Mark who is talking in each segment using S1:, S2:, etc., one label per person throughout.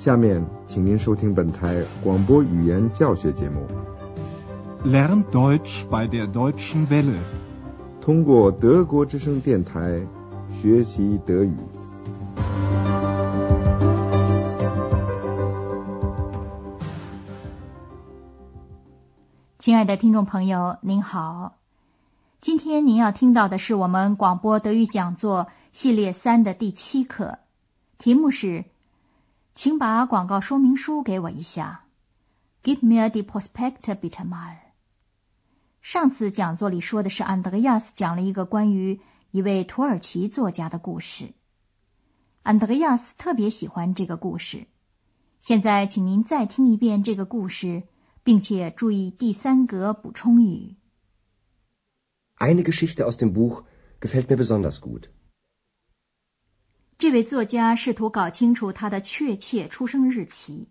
S1: 下面，请您收听本台广播语言教学节目。
S2: Lern Deutsch bei der Deutschen Welle，
S1: 通过德国之声电台学习德语。
S3: 亲爱的听众朋友，您好，今天您要听到的是我们广播德语讲座系列三的第七课，题目是。请把广告说明书给我一下。Give me the prospect bitte mal。上次讲座里说的是安德烈亚斯讲了一个关于一位土耳其作家的故事。安德烈亚斯特别喜欢这个故事。现在，请您再听一遍这个故事，并且注意第三格补充语。
S4: Eine Geschichte aus dem Buch gefällt mir besonders gut。
S3: 这位作家试图搞清楚他的确切出生日期，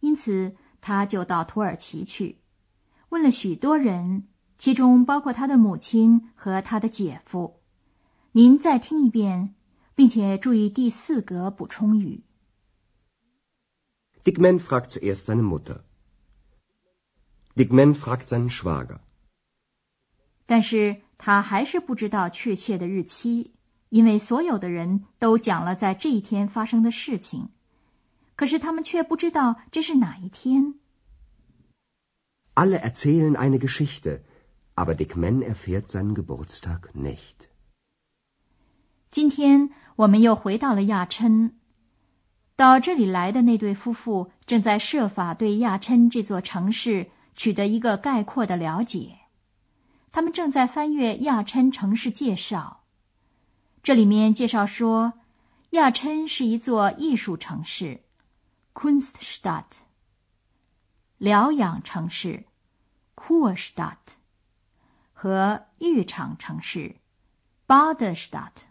S3: 因此他就到土耳其去，问了许多人，其中包括他的母亲和他的姐夫。您再听一遍，并且注意第四格补充语。
S4: Dickman fragt zuerst seine Mutter. Dickman fragt seinen Schwager.
S3: 但是他还是不知道确切的日期。因为所有的人都讲了在这一天发生的事情，可是他们却不知道这是哪一天。
S4: Alle erzählen eine Geschichte, aber Dick Man erfährt seinen Geburtstag nicht.
S3: 今天我们又回到了亚琛，到这里来的那对夫妇正在设法对亚琛这座城市取得一个概括的了解。他们正在翻阅亚琛城市介绍。这里面介绍说，亚琛是一座艺术城市 （Kunststadt），疗养城市 （Kurstadt） 和浴场城市 （Badestadt）。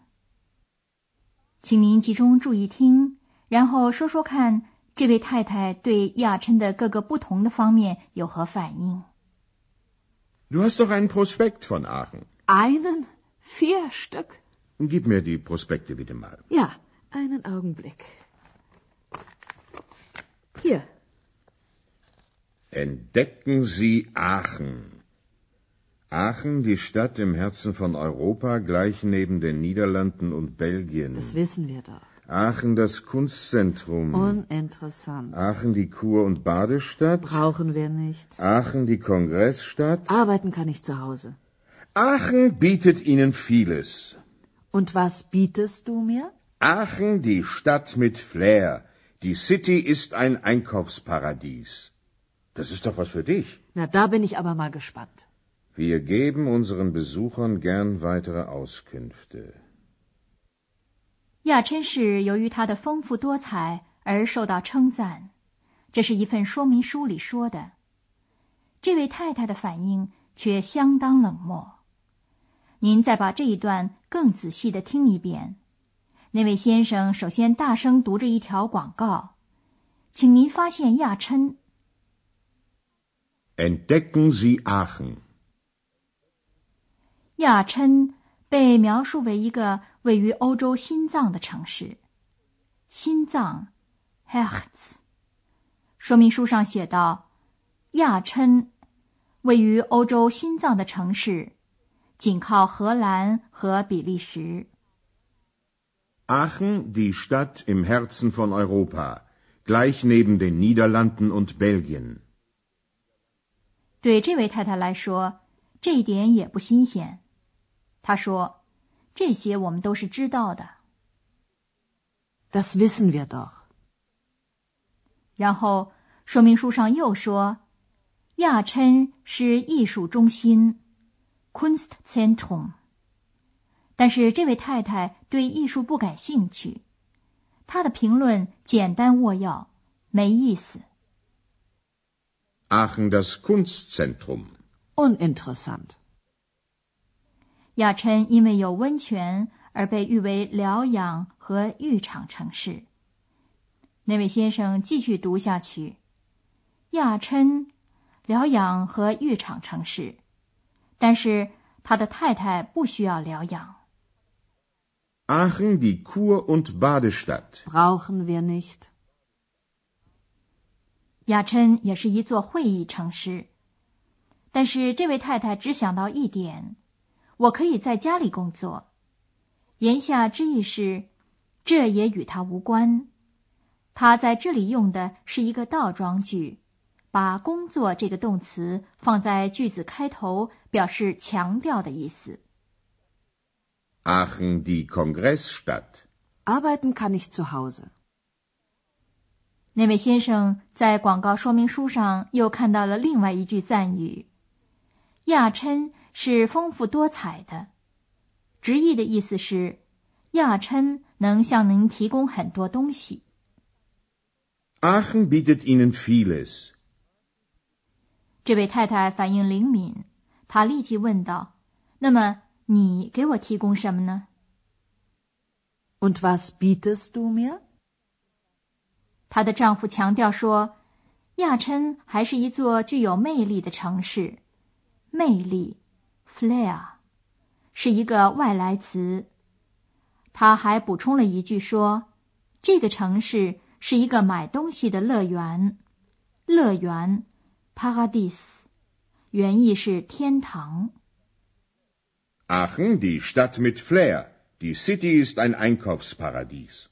S3: 请您集中注意听，然后说说看，这位太太对亚琛的各个不同的方面有何反应
S5: ？Du hast doch einen Prospekt von Aachen.
S6: Einen, vier Stück.
S5: Gib mir die Prospekte bitte mal.
S6: Ja, einen Augenblick. Hier.
S5: Entdecken Sie Aachen. Aachen, die Stadt im Herzen von Europa, gleich neben den Niederlanden und Belgien.
S6: Das wissen wir doch.
S5: Aachen, das Kunstzentrum.
S6: Uninteressant.
S5: Aachen, die Kur- und Badestadt.
S6: Brauchen wir nicht.
S5: Aachen, die Kongressstadt.
S6: Arbeiten kann ich zu Hause.
S5: Aachen bietet Ihnen vieles.
S6: Und was bietest du mir?
S5: Aachen, die Stadt mit Flair. Die City ist ein Einkaufsparadies. Das ist doch was für dich.
S6: Na, da bin ich aber mal gespannt.
S5: Wir geben unseren Besuchern gern weitere Auskünfte.
S3: 亚琛市由于它的丰富多彩而受到称赞，这是一份说明书里说的。这位太太的反应却相当冷漠。 您再把这一段更仔细的听一遍。那位先生首先大声读着一条广告，请您发现亚琛。
S5: Entdecken Sie Aachen。
S3: 亚琛被描述为一个位于欧洲心脏的城市。心脏，Herz。说明书上写道：亚琛位于欧洲心脏的城市。紧靠荷兰和比利时。
S5: Aachen, die Stadt im Herzen von Europa, gleich neben den Niederlanden und Belgien。
S3: 对这位太太来说，这一点也不新鲜。她说：“这些我们都是知道的。”
S6: Das wissen wir doch。
S3: 然后说明书上又说：“亚琛是艺术中心。” Kunstzentrum。但是这位太太对艺术不感兴趣，她的评论简单扼要，没意思。
S5: Aachen das Kunstzentrum
S6: uninteressant。
S3: 亚琛因为有温泉而被誉为疗养和浴场城市。那位先生继续读下去：亚琛，疗养和浴场城市。但是他的太太不需要疗养。
S5: Aachen die Kur und Badestadt
S6: brauchen wir nicht。
S3: 雅琛也是一座会议城市。但是这位太太只想到一点：我可以在家里工作。言下之意是，这也与他无关。他在这里用的是一个倒装句，把“工作”这个动词放在句子开头，表示强调的意思。
S5: Aachen die Kongressstadt.
S6: Arbeiten kann ich zu Hause.
S3: 那位先生在广告说明书上又看到了另外一句赞语：“亚琛是丰富多彩的。”直译的意思是，亚琛能向您提供很多东西。
S5: Aachen bietet Ihnen vieles.
S3: 这位太太反应灵敏，她立即问道：“那么你给我提供什么呢？”
S6: Und was bietest du mir？
S3: 她的丈夫强调说：“亚琛还是一座具有魅力的城市，魅力 （flair） 是一个外来词。”他还补充了一句说：“这个城市是一个买东西的乐园，乐园 （Paradies） 原意是天堂。”
S5: Aachen, die Stadt mit Flair. Die City ist ein Einkaufsparadies.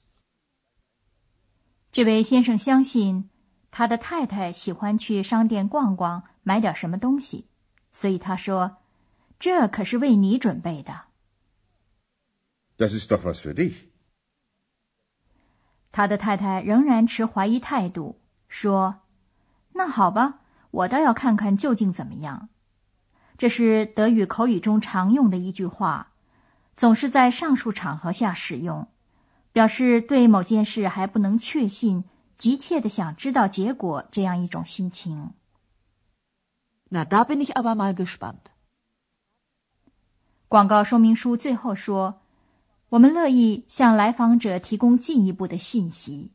S3: 这位先生相信他的太太喜欢去商店逛逛，买点什么东西，所以他说：“这可是为你准备的。”
S5: Das ist doch was für dich.
S3: 他的太太仍然持怀疑态度，说：“那好吧，我倒要看看究竟怎么样。”这是德语口语中常用的一句话，总是在上述场合下使用，表示对某件事还不能确信，急切的想知道结果这样一种心情。
S6: Na, da bin ich aber mal gespannt。
S3: 广告说明书最后说：“我们乐意向来访者提供进一步的信息。”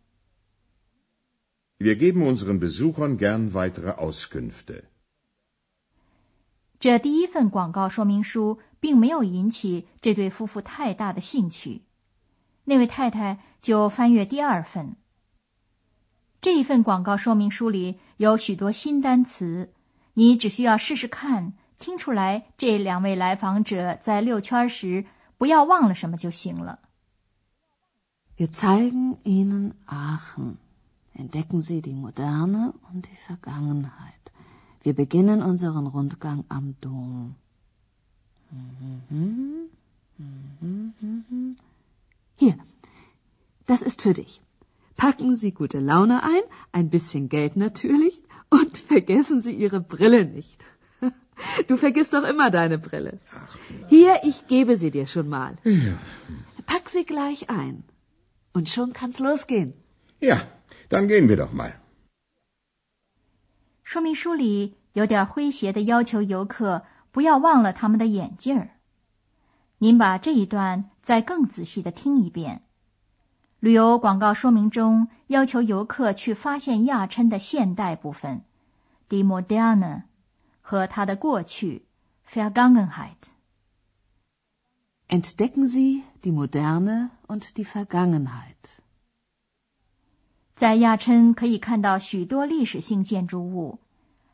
S5: Wir geben unseren Besuchern gern weitere Auskünfte.
S3: 这第一份广告说明书并没有引起这对夫妇太大的兴趣，那位太太就翻阅第二份。这一份广告说明书里有许多新单词，你只需要试试看，听出来这两位来访者在溜圈时不要忘了什么就行了。
S6: Wir zeigen Ihnen Aachen. Entdecken Sie die Moderne und die Vergangenheit. Wir beginnen unseren Rundgang am Dom. Hier, das ist für dich. Packen Sie gute Laune ein, ein bisschen Geld natürlich, und vergessen Sie Ihre Brille nicht. Du vergisst doch immer deine Brille. Hier, ich gebe sie dir schon mal.
S5: Ja.
S6: Pack sie gleich ein. Und schon kann's losgehen.
S5: Ja, dann gehen wir doch mal.
S3: 说明书里有点诙谐的要求游客不要忘了他们的眼镜儿。您把这一段再更仔细的听一遍。旅游广告说明中要求游客去发现亚琛的现代部分，die Moderne，和它的过去，Vergangenheit。
S6: Entdecken Sie die Moderne und die Vergangenheit.
S3: 在亚琛可以看到许多历史性建筑物，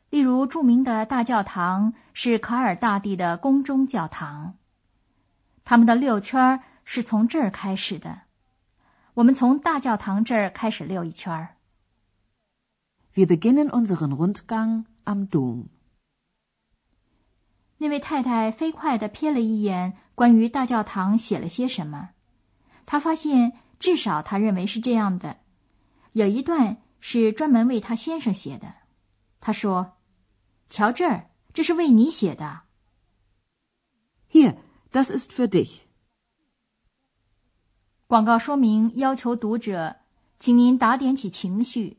S3: 例如著名的大教堂是卡尔大帝的宫中教堂。他们的溜圈儿是从这儿开始的。我们从大教堂这儿开始溜一圈儿。
S6: Wir beginnen unseren Rundgang am Dom.
S3: 那位太太飞快地瞥了一眼关于大教堂写了些什么，她发现至少她认为是这样的。有一段是专门为他先生写的。他说：“瞧这儿，这是为你写的。
S6: Hier, das ist für dich. ”
S3: 广告说明要求读者，请您打点起情绪，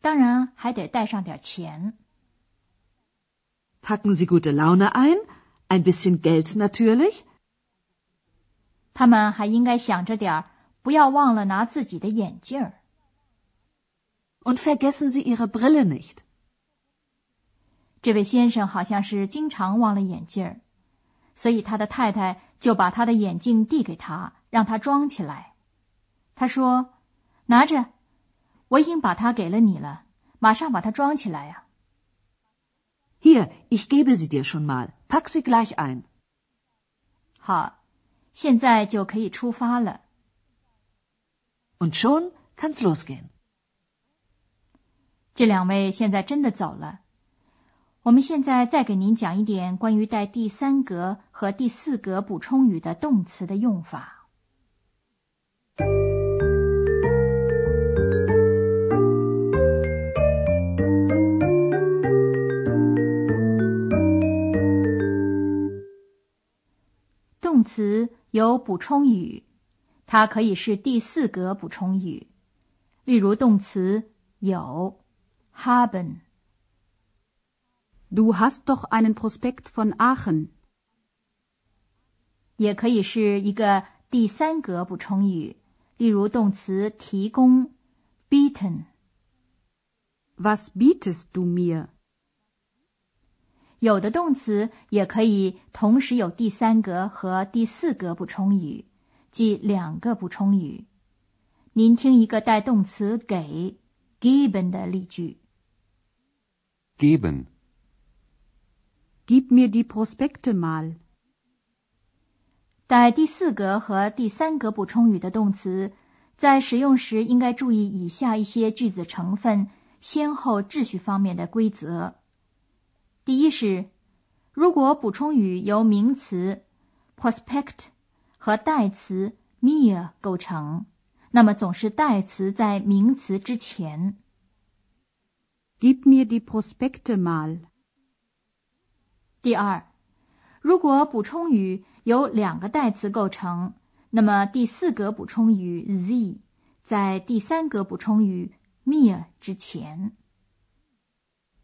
S3: 当然还得带上点钱。
S6: Packen Sie gute Laune ein, ein bisschen Geld natürlich.
S3: 他们还应该想着点儿，不要忘了拿自己的眼镜儿。
S6: Und vergessen Sie Ihre Brille nicht.
S3: 这位先生好像是经常忘了眼镜儿，所以他的太太就把他的眼镜递给他，让他装起来。他说：“拿着，我已经把它给了你了， 马上把它装起来呀、
S6: Hier, ich gebe sie dir schon mal. Pack sie gleich ein.
S3: 好，现在就可以出发了。
S6: Und schon kann's losgehen.
S3: 这两位现在真的走了。我们现在再给您讲一点关于带第三格和第四格补充语的动词的用法。动词有补充语，它可以是第四格补充语，例如动词有 haben。
S7: Du hast doch einen Prospekt von Aachen.
S3: 也可以是一个第三格补充语，例如动词提供 bieten。
S7: Was bietest du mir?
S3: 有的动词也可以同时有第三格和第四格补充语，即两个补充语。您听一个带动词给 given 的例句。
S8: Geben.
S7: Gib mir die Prospekte mal.
S3: 带第四格和第三格补充语的动词，在使用时应该注意以下一些句子成分、先后秩序方面的规则。第一是，如果补充语由名词 prospect 和代词 mir 构成，那么总是代词在名词之前。
S7: Gib mir die Prospekte mal.
S3: 第二，如果补充语由两个代词构成，那么第四格补充语 z 在第三格补充语 mir 之前。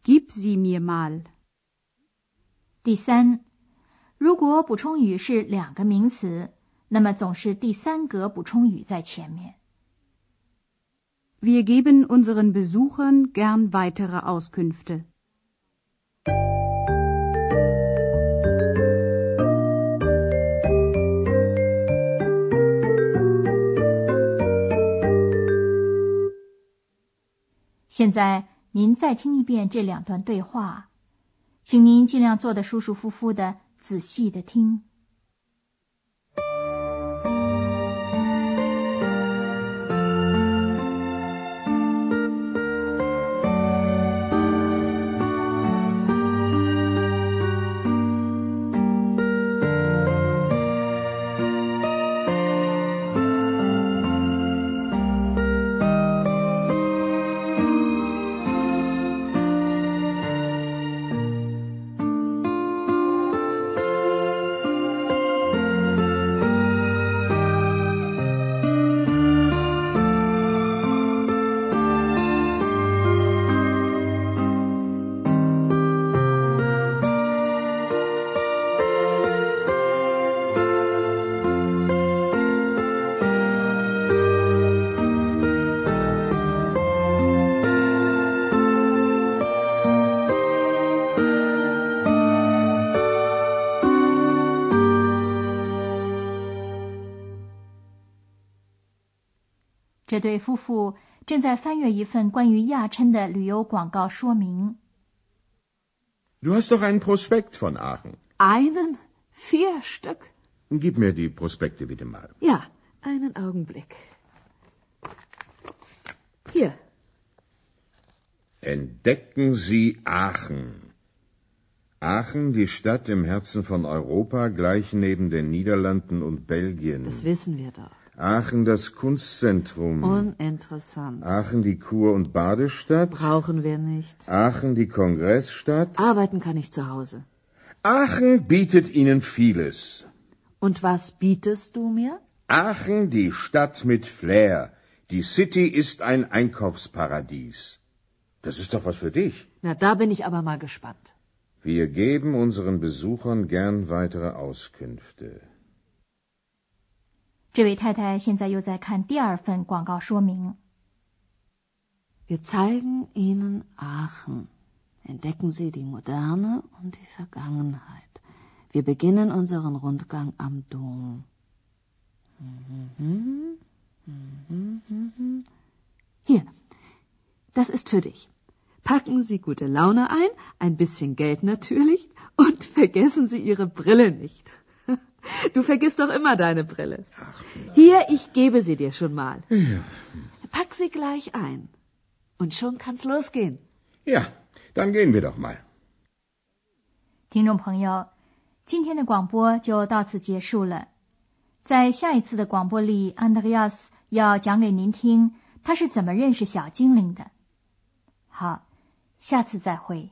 S7: Gib sie mir mal.
S3: 第三，如果补充语是两个名词，那么总是第三格补充语在前面。
S7: Wir geben unseren Besuchern gern weitere Auskünfte.
S3: 现在您再听一遍这两段对话，请您尽量坐得舒舒服服的，仔细的听。对夫妇正在翻阅一份关于亚琛的旅游广告说明。
S5: Du hast doch einen Prospekt von Aachen.
S6: Einen? Vier Stück?
S5: Gib mir die Prospekte bitte mal.
S6: Ja, einen Augenblick. Hier.
S5: Entdecken Sie Aachen. Aachen, die Stadt im Herzen von Europa, gleich neben den Niederlanden und Belgien.
S6: Das wissen wir doch.
S5: Aachen, das Kunstzentrum.
S6: Uninteressant.
S5: Aachen, die Kur- und Badestadt.
S6: Brauchen wir nicht.
S5: Aachen, die Kongressstadt.
S6: Arbeiten kann ich zu Hause.
S5: Aachen bietet Ihnen vieles.
S6: Und was bietest du mir?
S5: Aachen, die Stadt mit Flair. Die City ist ein Einkaufsparadies. Das ist doch was für dich.
S6: Na, da bin ich aber mal gespannt.
S5: Wir geben unseren Besuchern gern weitere Auskünfte.
S3: 这位太太现在又在看第二份广告说明。
S6: Wir zeigen Ihnen Aachen. Entdecken Sie die Moderne und die Vergangenheit. Wir beginnen unseren Rundgang am Dom. Mhm, mhm, mhm. Hier, das ist für dich. Packen Sie gute Laune ein, ein bisschen Geld natürlich, und vergessen Sie Ihre Brille nicht. Du vergisst doch immer deine Brille. Hier, ich gebe sie dir schon mal.
S5: Ja.
S6: Pack sie gleich ein. Und schon kann's losgehen.
S5: Ja, dann gehen wir doch mal.
S3: 听众朋友，今天的广播就到此结束了。在下一次的广播里，安德烈亚斯要讲给您听他是怎么认识小精灵的。好，下次再会。